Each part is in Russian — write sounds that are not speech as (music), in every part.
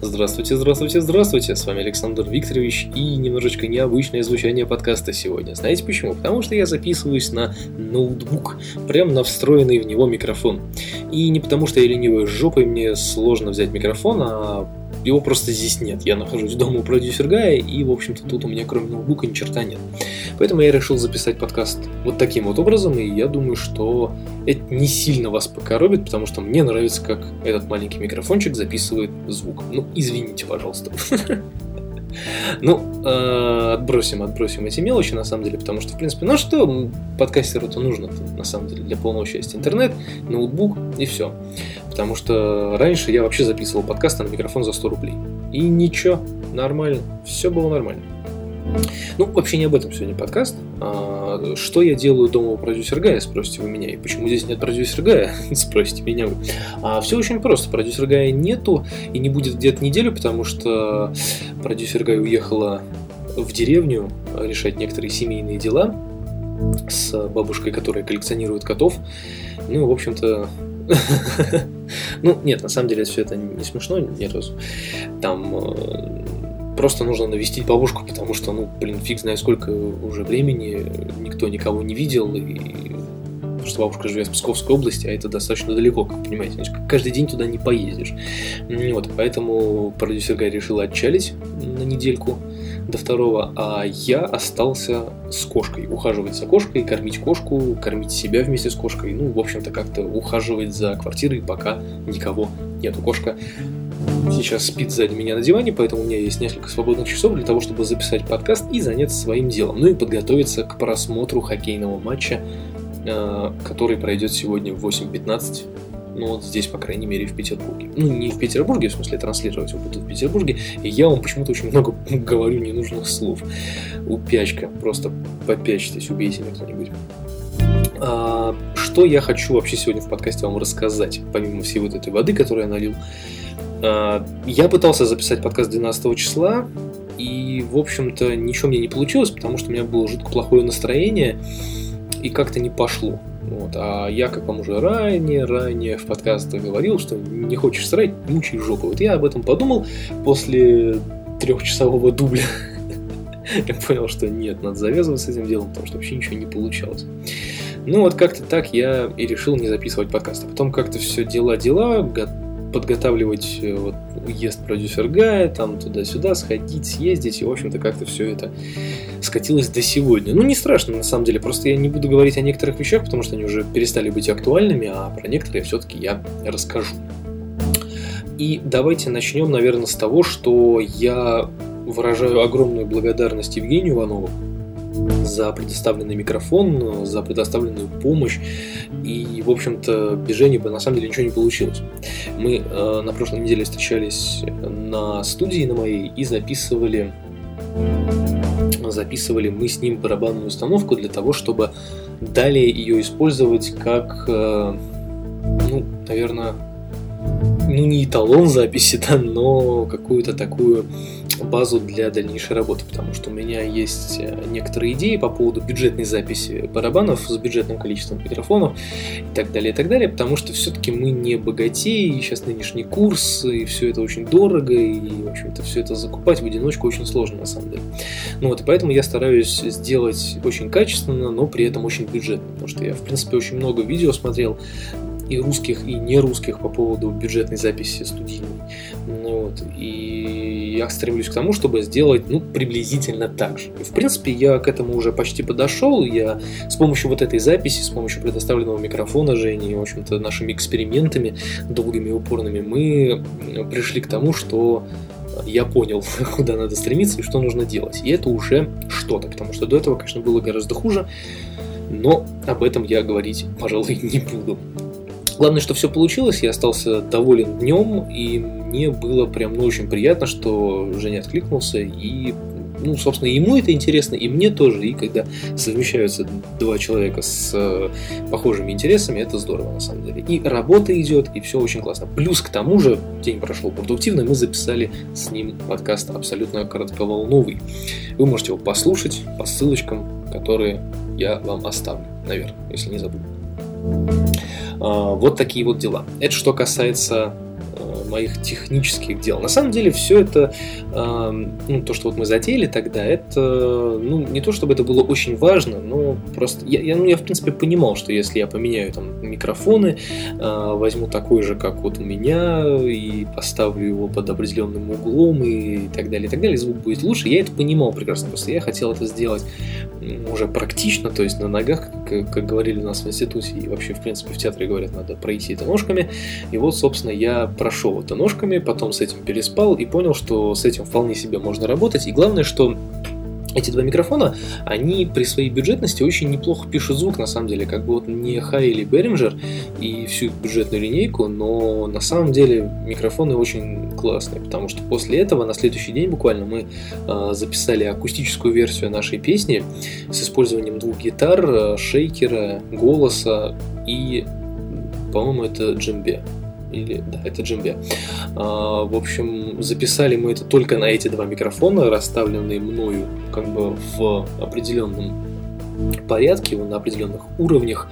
Здравствуйте, здравствуйте, здравствуйте, с вами Александр Викторович и немножечко необычное звучание подкаста сегодня. Знаете почему? Потому что я записываюсь на ноутбук, прям на встроенный в него микрофон. И не потому что я ленивая жопой, мне сложно взять микрофон, а его просто здесь нет. Я нахожусь дома у продюсер Гая, и, в общем-то, тут у меня кроме ноутбука ни черта нет. Поэтому я решил записать подкаст вот таким вот образом, и я думаю, что это не сильно вас покоробит, потому что мне нравится, как этот маленький микрофончик записывает звук. Ну, извините, пожалуйста. (laughs) Ну, э, отбросим, отбросим эти мелочи, на самом деле, потому что, в принципе, ну что подкастеру-то нужно, на самом деле, для полного счастья? Интернет, ноутбук и все. Потому что раньше я вообще записывал подкасты на микрофон за 100 рублей. И ничего, нормально, все было нормально. Ну, вообще не об этом сегодня подкаст. А, что я делаю дома у продюсера Гая, спросите вы меня. И почему здесь нет продюсера Гая, (laughs) спросите меня вы. А, все очень просто. Продюсера Гая нету и не будет где-то неделю, потому что продюсер Гая уехала в деревню решать некоторые семейные дела с бабушкой, которая коллекционирует котов. Ну, в общем-то, (laughs) ну, нет, на самом деле все это не смешно ни разу. Там э, просто нужно навестить бабушку, потому что, ну, блин, фиг знает сколько уже времени, никто никого не видел, и потому что бабушка живет в Псковской области, а это достаточно далеко, как понимаете, каждый день туда не поездишь. Вот, поэтому продюсер Гай решил отчалить на недельку до второго, а я остался с кошкой, ухаживать за кошкой, кормить кошку, кормить себя вместе с кошкой, ну, в общем-то, как-то ухаживать за квартирой, пока никого нету. Кошка сейчас спит сзади меня на диване, поэтому у меня есть несколько свободных часов для того, чтобы записать подкаст и заняться своим делом. Ну и подготовиться к просмотру хоккейного матча, э, который пройдет сегодня в 8.15. Ну вот здесь, по крайней мере, в Петербурге. Ну, не в Петербурге, в смысле, транслировать его будут в Петербурге. И я вам почему-то очень много (laughs) говорю ненужных слов. Упячка. Просто попячьтесь, убейте меня кто-нибудь. А, что я хочу вообще сегодня в подкасте вам рассказать, помимо всей вот этой воды, которую я налил. А, я пытался записать подкаст 12 числа, и, в общем-то, ничего мне не получилось, потому что у меня было жутко плохое настроение, и как-то не пошло. Вот. А я, как вам уже ранее, ранее в подкастах говорил, что не хочешь срать, мучай жопу. Вот я об этом подумал после трехчасового дубля. (laughs) я понял, что нет, надо завязывать с этим делом, потому что вообще ничего не получалось. Ну вот как-то так я и решил не записывать подкаст. Потом как-то все дела-дела, подготавливать э, вот, уезд продюсер Гая, там туда-сюда, сходить, съездить, и, в общем-то, как-то все это скатилось до сегодня. Ну, не страшно, на самом деле, просто я не буду говорить о некоторых вещах, потому что они уже перестали быть актуальными, а про некоторые все-таки я расскажу. И давайте начнем, наверное, с того, что я выражаю огромную благодарность Евгению Иванову, за предоставленный микрофон, за предоставленную помощь. И, в общем-то, без Жени бы на самом деле ничего не получилось. Мы э, на прошлой неделе встречались на студии на моей и записывали записывали мы с ним барабанную установку для того, чтобы далее ее использовать как, э, ну, наверное, ну не эталон записи, (laughs) да, но какую-то такую базу для дальнейшей работы, потому что у меня есть э, некоторые идеи по поводу бюджетной записи барабанов с бюджетным количеством микрофонов и так далее, и так далее, потому что все-таки мы не богатеи, сейчас нынешний курс, и все это очень дорого, и, в общем-то, все это закупать в одиночку очень сложно, на самом деле. Ну вот, и поэтому я стараюсь сделать очень качественно, но при этом очень бюджетно, потому что я, в принципе, очень много видео смотрел, и русских, и не русских по поводу бюджетной записи студийной. Ну, вот. И я стремлюсь к тому, чтобы сделать ну, приблизительно так же. И, в принципе, я к этому уже почти подошел. Я с помощью вот этой записи, с помощью предоставленного микрофона Жени, в общем-то, нашими экспериментами долгими и упорными, мы пришли к тому, что я понял, (laughs) куда надо стремиться и что нужно делать. И это уже что-то, потому что до этого, конечно, было гораздо хуже, но об этом я говорить, пожалуй, (laughs) не буду. Главное, что все получилось, я остался доволен днем, и мне было прям ну, очень приятно, что Женя откликнулся, и ну, собственно, ему это интересно, и мне тоже. И когда совмещаются два человека с э, похожими интересами, это здорово, на самом деле. И работа идет, и все очень классно. Плюс к тому же, день прошел продуктивно, мы записали с ним подкаст абсолютно коротковолновый. Вы можете его послушать по ссылочкам, которые я вам оставлю, наверное, если не забуду. А, вот такие вот дела. Это что касается э, моих технических дел. На самом деле все это, ну, то, что вот мы затеяли тогда, это, ну, не то чтобы это было очень важно, но просто я, я, ну, я в принципе понимал, что если я поменяю там микрофоны, возьму такой же, как вот у меня, и поставлю его под определенным углом и так далее, и так далее, звук будет лучше. Я это понимал прекрасно, просто я хотел это сделать уже практично, то есть на ногах, как, как говорили нас в институте, и вообще, в принципе, в театре говорят, надо пройти это ножками. И вот, собственно, я прошел это ножками, потом с этим переспал и понял, что с этим вполне себе можно работать. И главное, что эти два микрофона, они при своей бюджетности очень неплохо пишут звук, на самом деле, как бы вот не Хай или Behringer и всю бюджетную линейку, но на самом деле микрофоны очень классные, потому что после этого, на следующий день буквально, мы э, записали акустическую версию нашей песни с использованием двух гитар, э, шейкера, голоса и, по-моему, это джембе или да, это джембе. А, в общем, записали мы это только на эти два микрофона, расставленные мною как бы в определенном порядке, на определенных уровнях,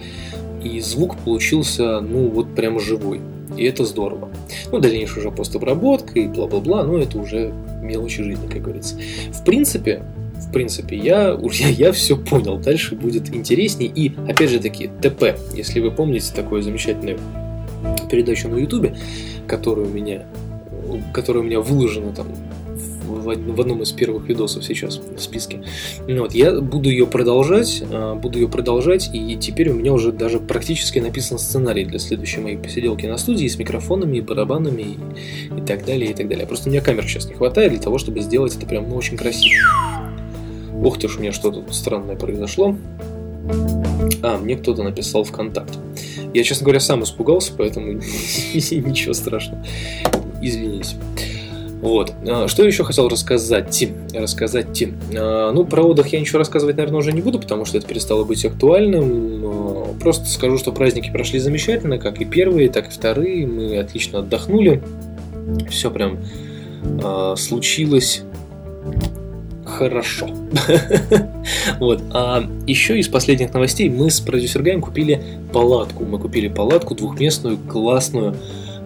и звук получился, ну, вот прям живой. И это здорово. Ну, дальнейшая уже постобработка и бла-бла-бла, но это уже мелочи жизни, как говорится. В принципе, в принципе, я, я, я все понял. Дальше будет интереснее. И, опять же таки, ТП. Если вы помните такое замечательное передачу на Ютубе, которая у меня, которая у меня выложена там в одном из первых видосов сейчас в списке. Ну вот, я буду ее продолжать, а, буду ее продолжать, и теперь у меня уже даже практически написан сценарий для следующей моей посиделки на студии с микрофонами, барабанами и, и так далее, и так далее. Просто у меня камер сейчас не хватает для того, чтобы сделать это прям ну, очень красиво. Ух ты ж, у меня что-то странное произошло. А, мне кто-то написал в контакт. Я, честно говоря, сам испугался, поэтому (laughs) ничего страшного. Извините. Вот. А, что еще хотел рассказать? Тим. Рассказать Тим. А, ну, про отдых я ничего рассказывать, наверное, уже не буду, потому что это перестало быть актуальным. А, просто скажу, что праздники прошли замечательно, как и первые, так и вторые. Мы отлично отдохнули. Все прям случилось хорошо. (laughs) вот. А еще из последних новостей мы с продюсер Гаем купили палатку. Мы купили палатку двухместную, классную,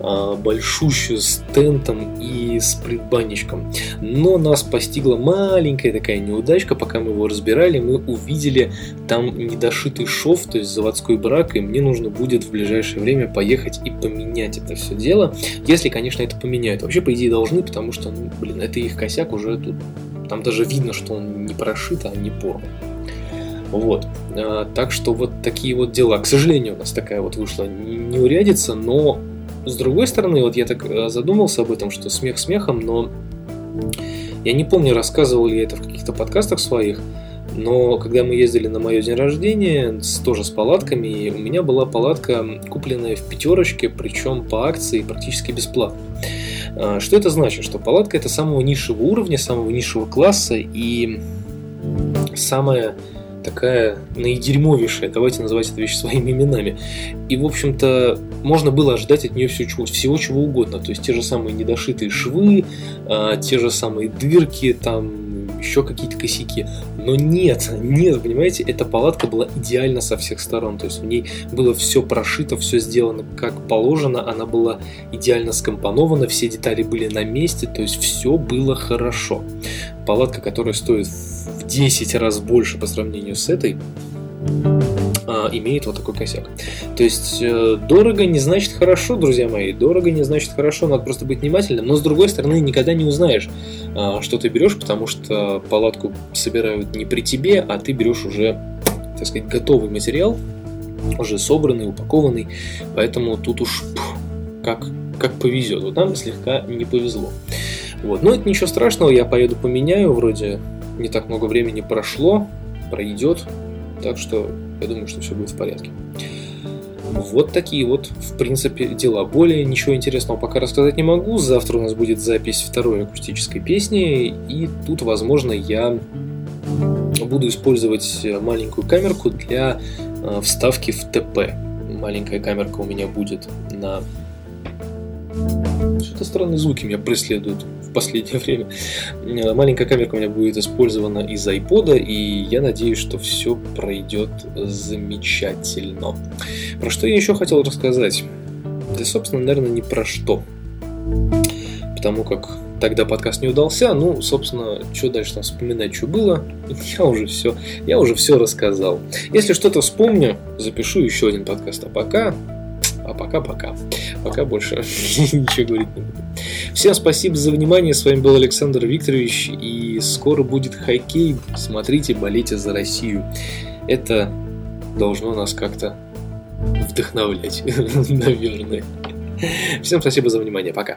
а, большущую с тентом и с предбанничком. Но нас постигла маленькая такая неудачка, пока мы его разбирали, мы увидели там недошитый шов, то есть заводской брак, и мне нужно будет в ближайшее время поехать и поменять это все дело, если, конечно, это поменяют. Вообще, по идее, должны, потому что, ну, блин, это их косяк уже тут там даже видно, что он не прошит, а не порван. Вот. А, так что вот такие вот дела. К сожалению, у нас такая вот вышла неурядица, но с другой стороны, вот я так э, задумался об этом, что смех смехом, но я не помню, рассказывал ли я это в каких-то подкастах своих, но когда мы ездили на мое день рождения, с, тоже с палатками, у меня была палатка, купленная в пятерочке, причем по акции практически бесплатно. А, что это значит? Что палатка это самого низшего уровня, самого низшего класса и самая такая наидерьмовейшая, давайте называть это вещи своими именами. И, в общем-то, можно было ожидать от нее все, чего, всего чего угодно. То есть те же самые недошитые швы, а, те же самые дырки, там еще какие-то косяки. Но нет, нет, понимаете, эта палатка была идеальна со всех сторон. То есть в ней было все прошито, все сделано как положено, она была идеально скомпонована, все детали были на месте, то есть все было хорошо. Палатка, которая стоит в 10 раз больше по сравнению с этой, имеет вот такой косяк. То есть э, дорого не значит хорошо, друзья мои. Дорого не значит хорошо, надо просто быть внимательным. Но с другой стороны, никогда не узнаешь, а, что ты берешь, потому что палатку собирают не при тебе, а ты берешь уже, так сказать, готовый материал, уже собранный, упакованный. Поэтому тут уж как, как повезет. Вот нам слегка не повезло. Вот. Но это ничего страшного, я поеду поменяю, вроде не так много времени прошло, пройдет, так что я думаю, что все будет в порядке. Вот такие вот, в принципе, дела. Более ничего интересного пока рассказать не могу. Завтра у нас будет запись второй акустической песни, и тут, возможно, я буду использовать маленькую камерку для э, вставки в ТП. Маленькая камерка у меня будет на... Что-то странные звуки меня преследуют в последнее (laughs) время. Э, маленькая камерка у меня будет использована из iPod, и я надеюсь, что все пройдет замечательно. Про что я еще хотел рассказать? Да, собственно, наверное, не про что. Потому как тогда подкаст не удался. Ну, собственно, что дальше там вспоминать, что было, (laughs) я уже все, я уже все рассказал. Если что-то вспомню, запишу еще один подкаст. А пока, а пока-пока. Пока больше (laughs) ничего говорить не буду. Всем спасибо за внимание. С вами был Александр Викторович. И скоро будет хоккей. Смотрите, болейте за Россию. Это должно нас как-то вдохновлять, (laughs) наверное. Всем спасибо за внимание. Пока.